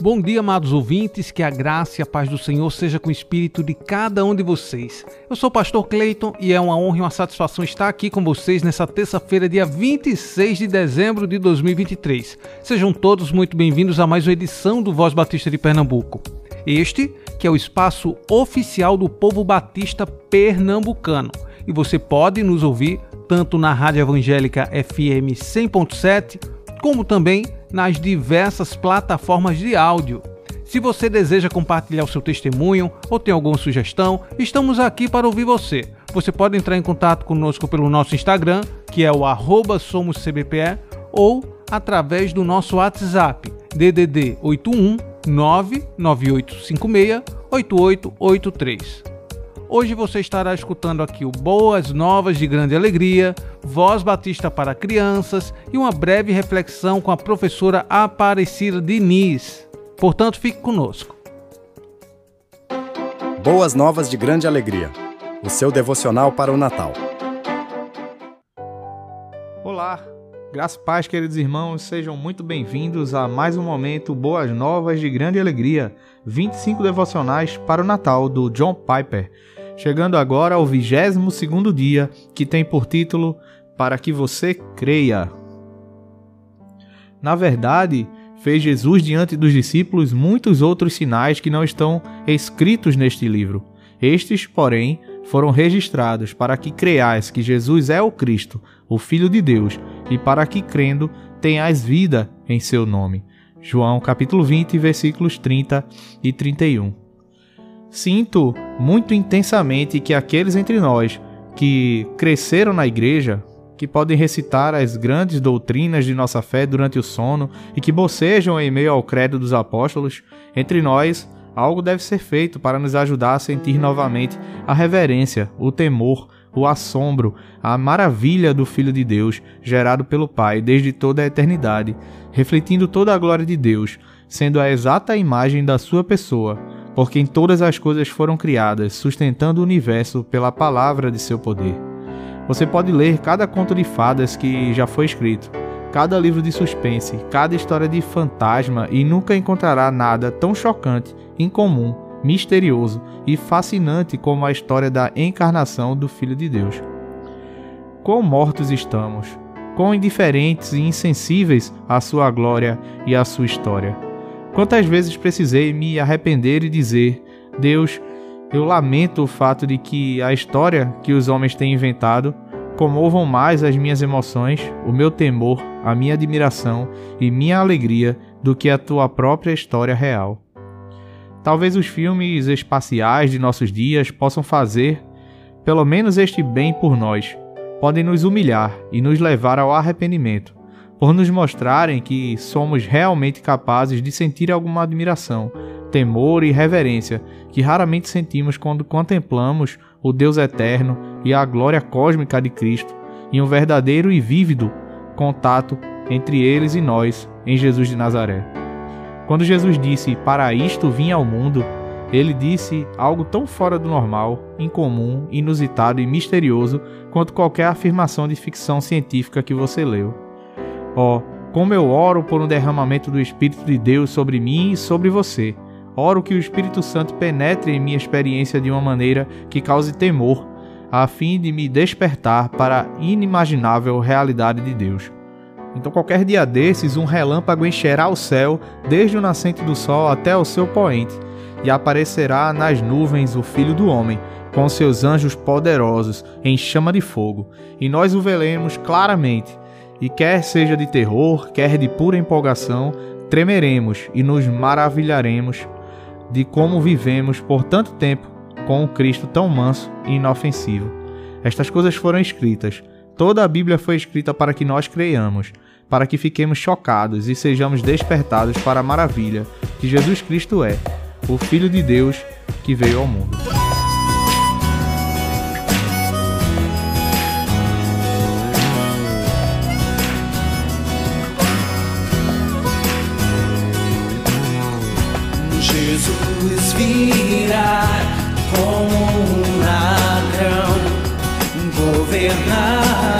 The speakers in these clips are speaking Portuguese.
Bom dia, amados ouvintes, que a graça e a paz do Senhor seja com o espírito de cada um de vocês. Eu sou o pastor Cleiton e é uma honra e uma satisfação estar aqui com vocês nessa terça-feira, dia 26 de dezembro de 2023. Sejam todos muito bem-vindos a mais uma edição do Voz Batista de Pernambuco. Este, que é o espaço oficial do povo batista pernambucano. E você pode nos ouvir tanto na Rádio Evangélica FM 100.7, como também nas diversas plataformas de áudio. Se você deseja compartilhar o seu testemunho ou tem alguma sugestão, estamos aqui para ouvir você. Você pode entrar em contato conosco pelo nosso Instagram, que é o @somoscbpe, ou através do nosso WhatsApp, DDD 81 99856 8883. Hoje você estará escutando aqui o Boas Novas de Grande Alegria, Voz Batista para Crianças e uma breve reflexão com a professora Aparecida Diniz. Portanto, fique conosco. Boas Novas de Grande Alegria, o seu devocional para o Natal. Olá, graças paz, queridos irmãos, sejam muito bem-vindos a mais um momento Boas Novas de Grande Alegria, 25 devocionais para o Natal do John Piper chegando agora ao 22 dia, que tem por título Para que você creia. Na verdade, fez Jesus diante dos discípulos muitos outros sinais que não estão escritos neste livro. Estes, porém, foram registrados para que creiais que Jesus é o Cristo, o Filho de Deus, e para que crendo tenhais vida em seu nome. João capítulo 20, versículos 30 e 31. Sinto muito intensamente que aqueles entre nós que cresceram na igreja, que podem recitar as grandes doutrinas de nossa fé durante o sono e que bocejam em meio ao credo dos apóstolos, entre nós algo deve ser feito para nos ajudar a sentir novamente a reverência, o temor, o assombro, a maravilha do Filho de Deus, gerado pelo Pai desde toda a eternidade, refletindo toda a glória de Deus, sendo a exata imagem da sua pessoa por quem todas as coisas foram criadas, sustentando o universo pela palavra de seu poder. Você pode ler cada conto de fadas que já foi escrito, cada livro de suspense, cada história de fantasma e nunca encontrará nada tão chocante, incomum, misterioso e fascinante como a história da encarnação do Filho de Deus. Quão mortos estamos, quão indiferentes e insensíveis à sua glória e à sua história. Quantas vezes precisei me arrepender e dizer: Deus, eu lamento o fato de que a história que os homens têm inventado comovam mais as minhas emoções, o meu temor, a minha admiração e minha alegria do que a tua própria história real. Talvez os filmes espaciais de nossos dias possam fazer pelo menos este bem por nós, podem nos humilhar e nos levar ao arrependimento por nos mostrarem que somos realmente capazes de sentir alguma admiração, temor e reverência que raramente sentimos quando contemplamos o Deus eterno e a glória cósmica de Cristo em um verdadeiro e vívido contato entre eles e nós em Jesus de Nazaré. Quando Jesus disse: Para isto vim ao mundo, ele disse algo tão fora do normal, incomum, inusitado e misterioso quanto qualquer afirmação de ficção científica que você leu. Ó, oh, como eu oro por um derramamento do Espírito de Deus sobre mim e sobre você. Oro que o Espírito Santo penetre em minha experiência de uma maneira que cause temor, a fim de me despertar para a inimaginável realidade de Deus. Então, qualquer dia desses, um relâmpago encherá o céu, desde o nascente do sol até o seu poente, e aparecerá nas nuvens o Filho do Homem, com seus anjos poderosos, em chama de fogo, e nós o veremos claramente e quer seja de terror, quer de pura empolgação, tremeremos e nos maravilharemos de como vivemos por tanto tempo com o Cristo tão manso e inofensivo. Estas coisas foram escritas. Toda a Bíblia foi escrita para que nós creiamos, para que fiquemos chocados e sejamos despertados para a maravilha que Jesus Cristo é, o Filho de Deus que veio ao mundo. night.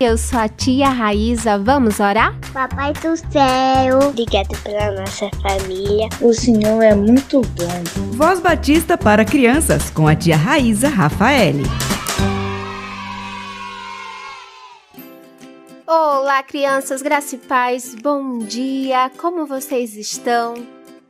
Eu sou a tia Raíza. Vamos orar? Papai do céu, obrigado pela nossa família. O Senhor é muito bom. Voz Batista para crianças com a tia Raíza Rafaele. Olá, crianças, graça e paz. Bom dia. Como vocês estão?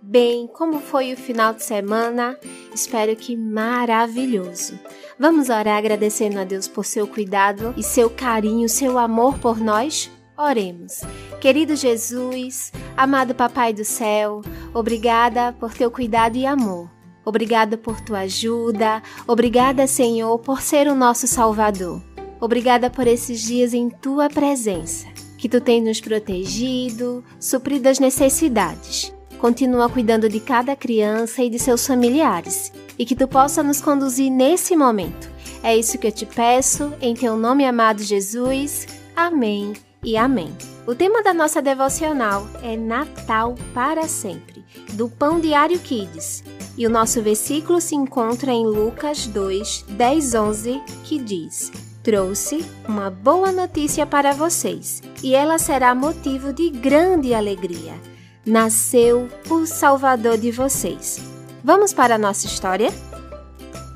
Bem, como foi o final de semana? Espero que maravilhoso. Vamos orar agradecendo a Deus por seu cuidado e seu carinho, seu amor por nós? Oremos. Querido Jesus, amado Papai do céu, obrigada por teu cuidado e amor. Obrigada por tua ajuda. Obrigada, Senhor, por ser o nosso Salvador. Obrigada por esses dias em tua presença, que tu tens nos protegido, suprido as necessidades. Continua cuidando de cada criança e de seus familiares e que tu possa nos conduzir nesse momento. É isso que eu te peço, em teu nome amado Jesus. Amém e amém. O tema da nossa devocional é Natal para sempre, do Pão Diário Kids. E o nosso versículo se encontra em Lucas 2, 10, 11, que diz: Trouxe uma boa notícia para vocês, e ela será motivo de grande alegria. Nasceu o Salvador de vocês. Vamos para a nossa história?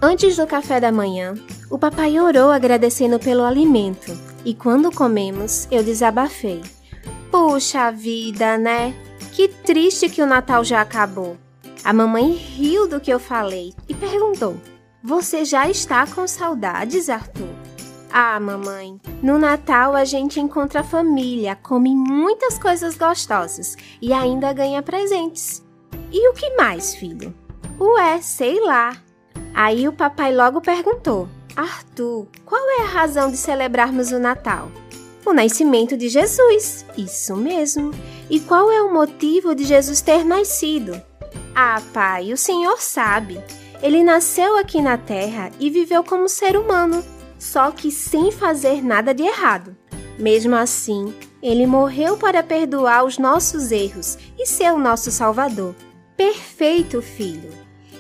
Antes do café da manhã, o papai orou agradecendo pelo alimento, e quando comemos, eu desabafei. Puxa vida, né? Que triste que o Natal já acabou. A mamãe riu do que eu falei e perguntou: Você já está com saudades, Arthur? Ah, mamãe, no Natal a gente encontra a família, come muitas coisas gostosas e ainda ganha presentes. E o que mais, filho? Ué, sei lá. Aí o papai logo perguntou: Arthur, qual é a razão de celebrarmos o Natal? O nascimento de Jesus, isso mesmo. E qual é o motivo de Jesus ter nascido? Ah, pai, o senhor sabe. Ele nasceu aqui na terra e viveu como ser humano, só que sem fazer nada de errado. Mesmo assim, ele morreu para perdoar os nossos erros e ser o nosso Salvador. Perfeito, filho!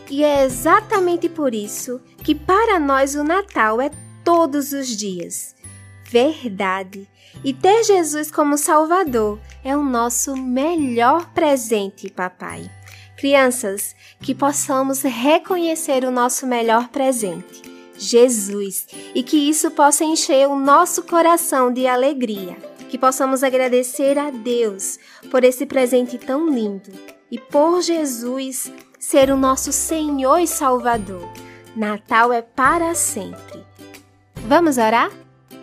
E é exatamente por isso que para nós o Natal é todos os dias. Verdade! E ter Jesus como Salvador é o nosso melhor presente, papai. Crianças, que possamos reconhecer o nosso melhor presente, Jesus, e que isso possa encher o nosso coração de alegria. Que possamos agradecer a Deus por esse presente tão lindo e por Jesus ser o nosso Senhor e Salvador. Natal é para sempre. Vamos orar?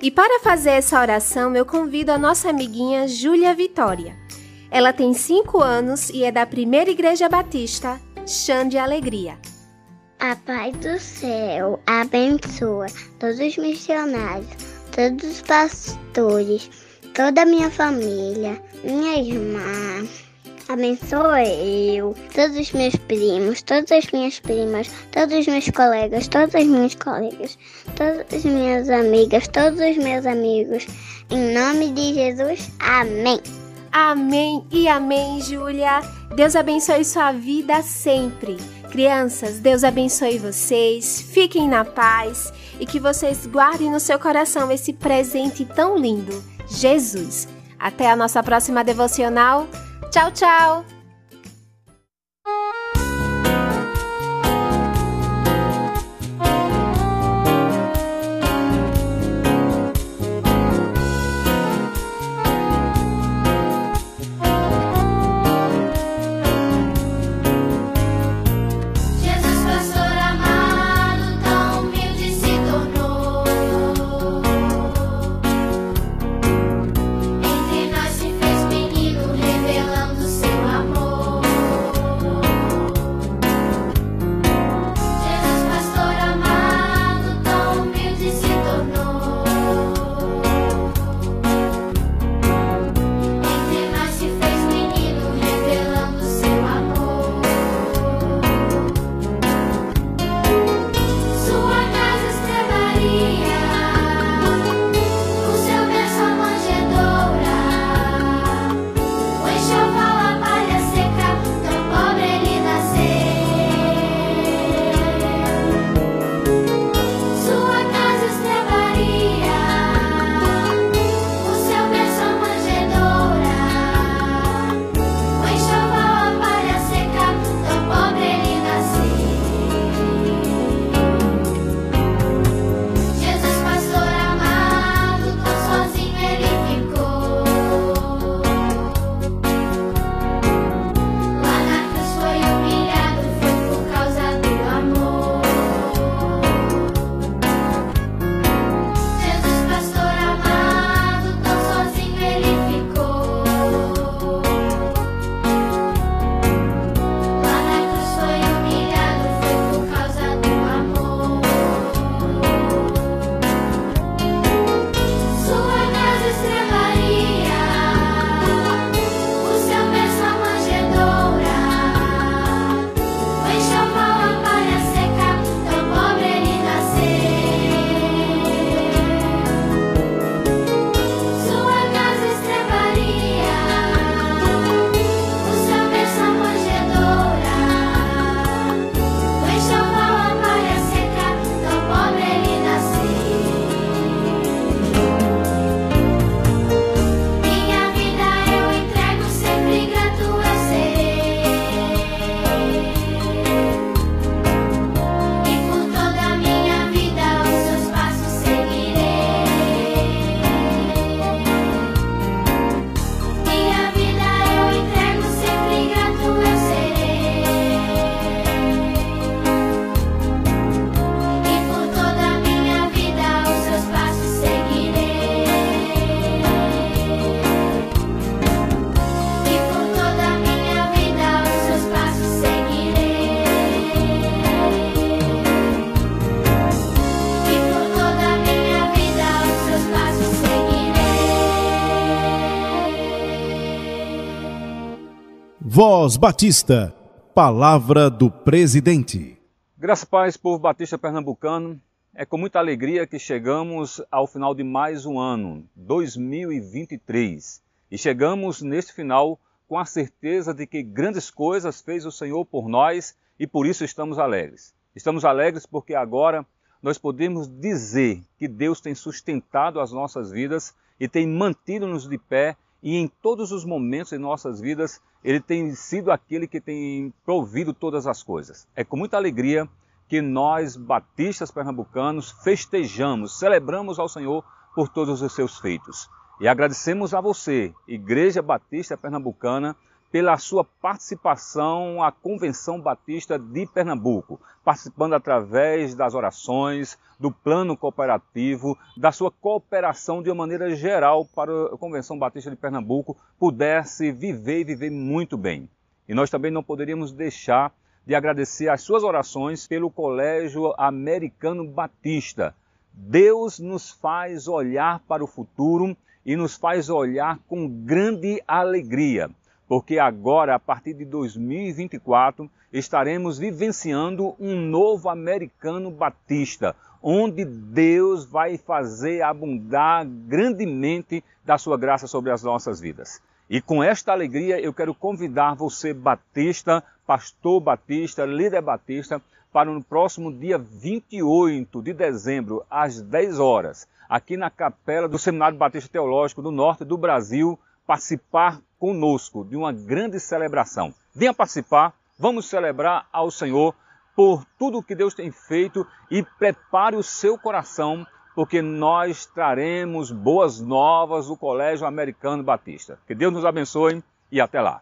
E para fazer essa oração, eu convido a nossa amiguinha Júlia Vitória. Ela tem 5 anos e é da Primeira Igreja Batista, Chã de Alegria. A paz do céu abençoa todos os missionários, todos os pastores, toda a minha família, minha irmã. Abençoa eu, todos os meus primos, todas as minhas primas, todos os meus colegas, todas as minhas colegas, todas as minhas amigas, todos os meus amigos. Em nome de Jesus, amém. Amém e amém, Júlia. Deus abençoe sua vida sempre. Crianças, Deus abençoe vocês. Fiquem na paz e que vocês guardem no seu coração esse presente tão lindo, Jesus. Até a nossa próxima devocional. Tchau, tchau. Voz Batista, Palavra do Presidente. Graças a paz, povo batista pernambucano. É com muita alegria que chegamos ao final de mais um ano, 2023. E chegamos neste final com a certeza de que grandes coisas fez o Senhor por nós e por isso estamos alegres. Estamos alegres porque agora nós podemos dizer que Deus tem sustentado as nossas vidas e tem mantido-nos de pé e em todos os momentos em nossas vidas ele tem sido aquele que tem provido todas as coisas. É com muita alegria que nós, batistas pernambucanos, festejamos, celebramos ao Senhor por todos os seus feitos. E agradecemos a você, Igreja Batista Pernambucana, pela sua participação à Convenção Batista de Pernambuco, participando através das orações, do plano cooperativo, da sua cooperação de uma maneira geral para a Convenção Batista de Pernambuco pudesse viver e viver muito bem. E nós também não poderíamos deixar de agradecer as suas orações pelo Colégio Americano Batista. Deus nos faz olhar para o futuro e nos faz olhar com grande alegria porque agora, a partir de 2024, estaremos vivenciando um novo americano batista, onde Deus vai fazer abundar grandemente da sua graça sobre as nossas vidas. E com esta alegria eu quero convidar você, batista, pastor batista, líder batista, para no próximo dia 28 de dezembro, às 10 horas, aqui na capela do Seminário Batista Teológico do Norte do Brasil, participar conosco de uma grande celebração. Venha participar, vamos celebrar ao Senhor por tudo que Deus tem feito e prepare o seu coração, porque nós traremos boas novas do Colégio Americano Batista. Que Deus nos abençoe e até lá.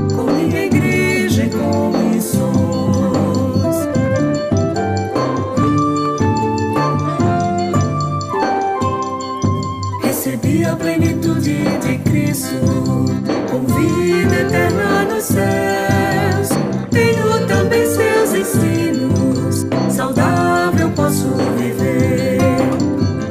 céus. Tenho também seus ensinos, saudável posso viver.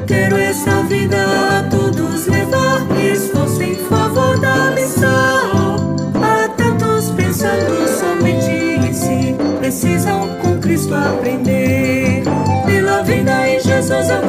Quero essa vida a todos levar, esforço em favor da missão. Há tantos pensando somente em si, precisam com Cristo aprender. Pela vida em Jesus eu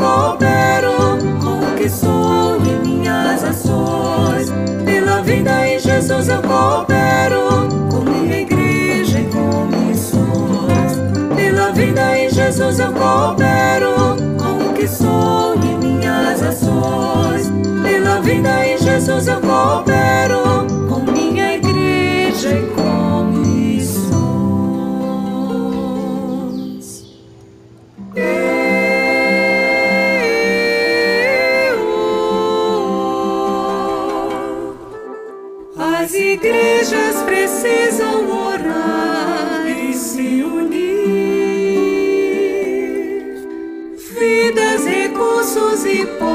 Jesus eu coopero com o que sou e minhas ações. Pela vida em Jesus eu coopero Vidas, recursos e posses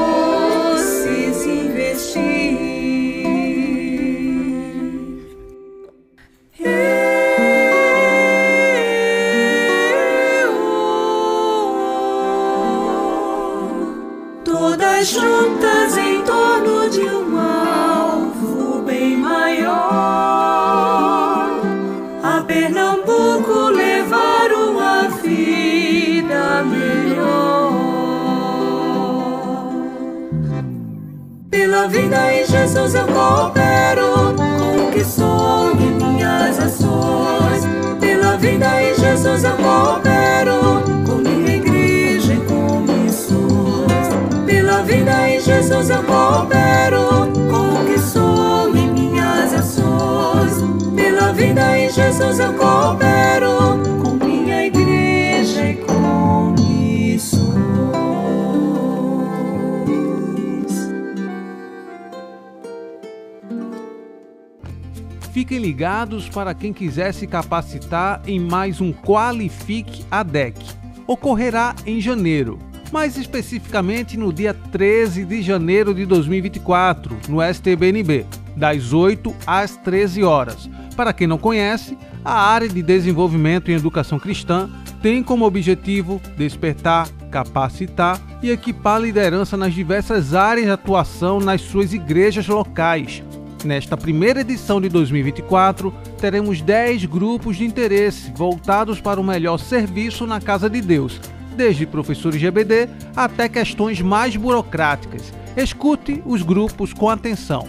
Fiquem ligados para quem quiser se capacitar em mais um Qualifique ADEC. Ocorrerá em janeiro, mais especificamente no dia 13 de janeiro de 2024, no STBNB, das 8 às 13 horas. Para quem não conhece, a área de desenvolvimento em educação cristã tem como objetivo despertar, capacitar e equipar liderança nas diversas áreas de atuação nas suas igrejas locais. Nesta primeira edição de 2024, teremos 10 grupos de interesse voltados para o melhor serviço na Casa de Deus, desde professores GBD até questões mais burocráticas. Escute os grupos com atenção.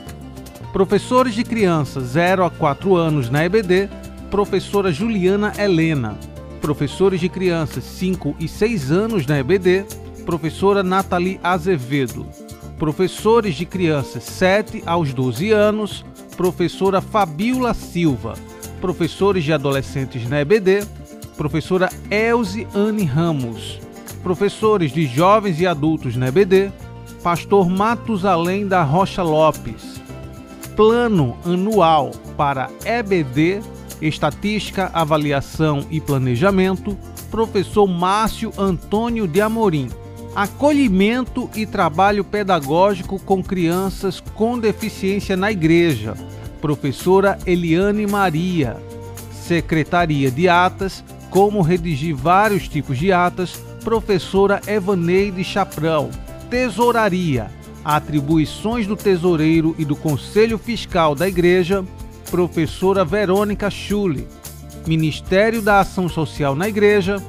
Professores de crianças 0 a 4 anos na EBD, professora Juliana Helena. Professores de crianças 5 e 6 anos na EBD, professora Nathalie Azevedo professores de crianças 7 aos 12 anos, professora Fabiola Silva, professores de adolescentes na EBD, professora Elze Anne Ramos, professores de jovens e adultos na EBD, pastor Matusalém da Rocha Lopes. Plano anual para EBD, Estatística, Avaliação e Planejamento, professor Márcio Antônio de Amorim acolhimento e trabalho pedagógico com crianças com deficiência na igreja, professora Eliane Maria, Secretaria de Atas, como redigir vários tipos de atas, professora Evaneide Chaprão, Tesouraria, atribuições do tesoureiro e do Conselho Fiscal da Igreja, professora Verônica Schule, Ministério da Ação Social na Igreja,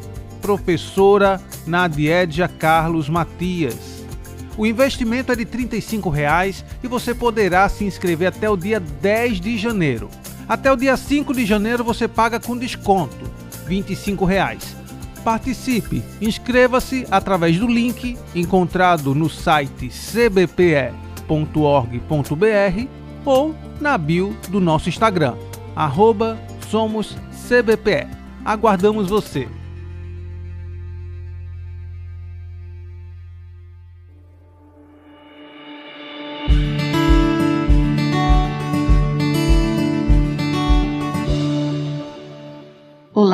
professora Nadiedia Carlos Matias. O investimento é de 35 reais e você poderá se inscrever até o dia 10 de janeiro. Até o dia 5 de janeiro você paga com desconto, 25 reais. Participe, inscreva-se através do link encontrado no site cbpe.org.br ou na bio do nosso Instagram, arroba. Aguardamos você!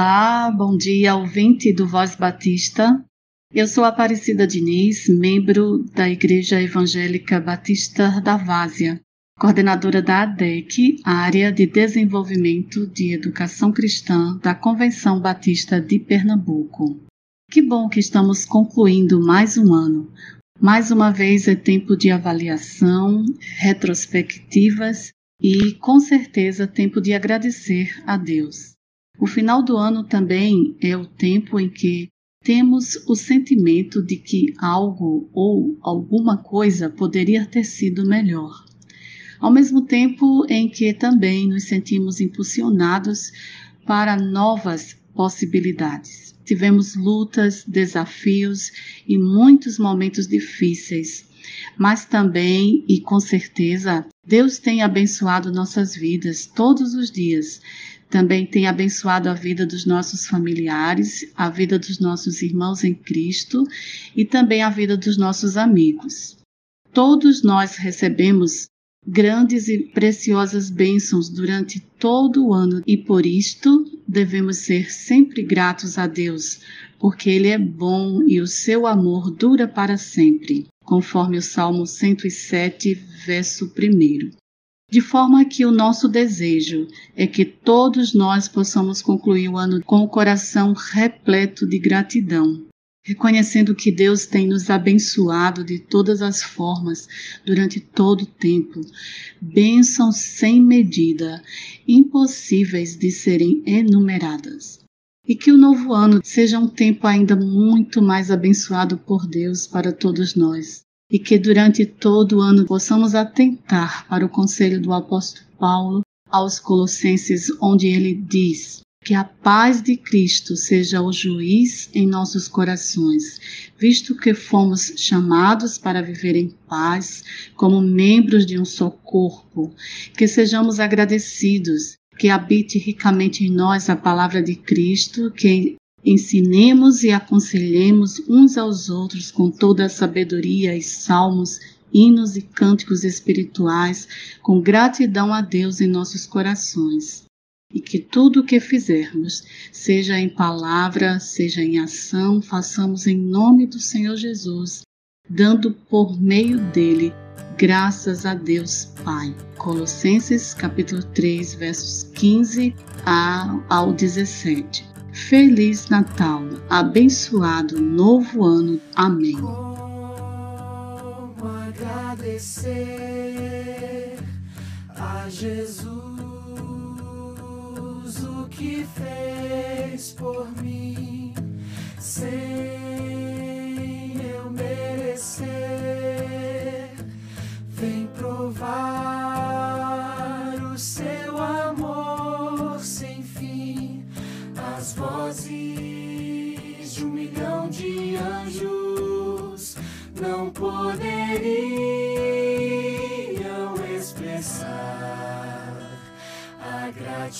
Olá, bom dia, ouvinte do Voz Batista. Eu sou Aparecida Diniz, membro da Igreja Evangélica Batista da Várzea, coordenadora da ADEC, Área de Desenvolvimento de Educação Cristã da Convenção Batista de Pernambuco. Que bom que estamos concluindo mais um ano. Mais uma vez é tempo de avaliação, retrospectivas e, com certeza, tempo de agradecer a Deus. O final do ano também é o tempo em que temos o sentimento de que algo ou alguma coisa poderia ter sido melhor. Ao mesmo tempo em que também nos sentimos impulsionados para novas possibilidades. Tivemos lutas, desafios e muitos momentos difíceis, mas também e com certeza Deus tem abençoado nossas vidas todos os dias também tem abençoado a vida dos nossos familiares, a vida dos nossos irmãos em Cristo e também a vida dos nossos amigos. Todos nós recebemos grandes e preciosas bênçãos durante todo o ano e por isto devemos ser sempre gratos a Deus, porque Ele é bom e o seu amor dura para sempre, conforme o Salmo 107, verso 1 de forma que o nosso desejo é que todos nós possamos concluir o ano com o coração repleto de gratidão, reconhecendo que Deus tem nos abençoado de todas as formas durante todo o tempo, bênçãos sem medida, impossíveis de serem enumeradas. E que o novo ano seja um tempo ainda muito mais abençoado por Deus para todos nós e que durante todo o ano possamos atentar para o conselho do apóstolo Paulo aos Colossenses, onde ele diz: Que a paz de Cristo seja o juiz em nossos corações, visto que fomos chamados para viver em paz, como membros de um só corpo. Que sejamos agradecidos, que habite ricamente em nós a palavra de Cristo, que ensinemos e aconselhemos uns aos outros com toda a sabedoria e salmos hinos e cânticos espirituais com gratidão a Deus em nossos corações e que tudo o que fizermos, seja em palavra, seja em ação, façamos em nome do Senhor Jesus, dando por meio dele graças a Deus Pai. Colossenses capítulo 3, versos 15 ao 17. Feliz Natal, abençoado novo ano. Amém. Como agradecer a Jesus que fez por mim sem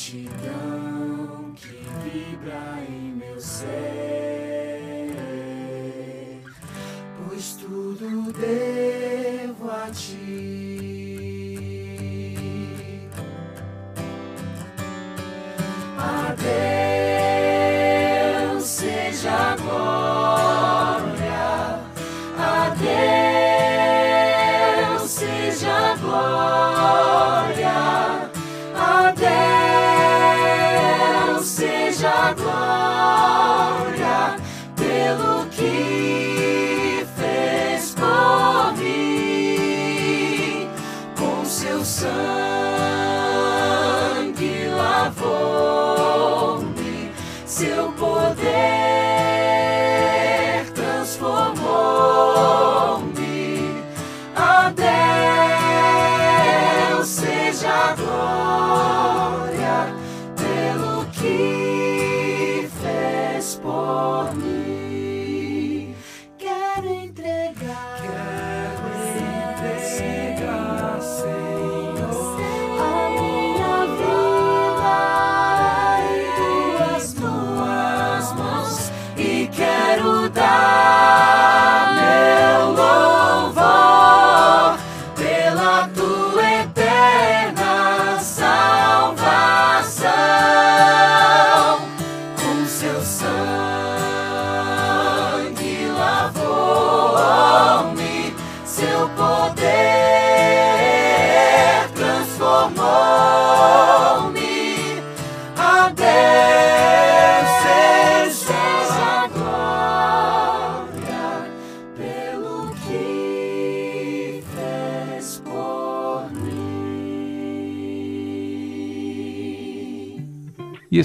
gratidão vibra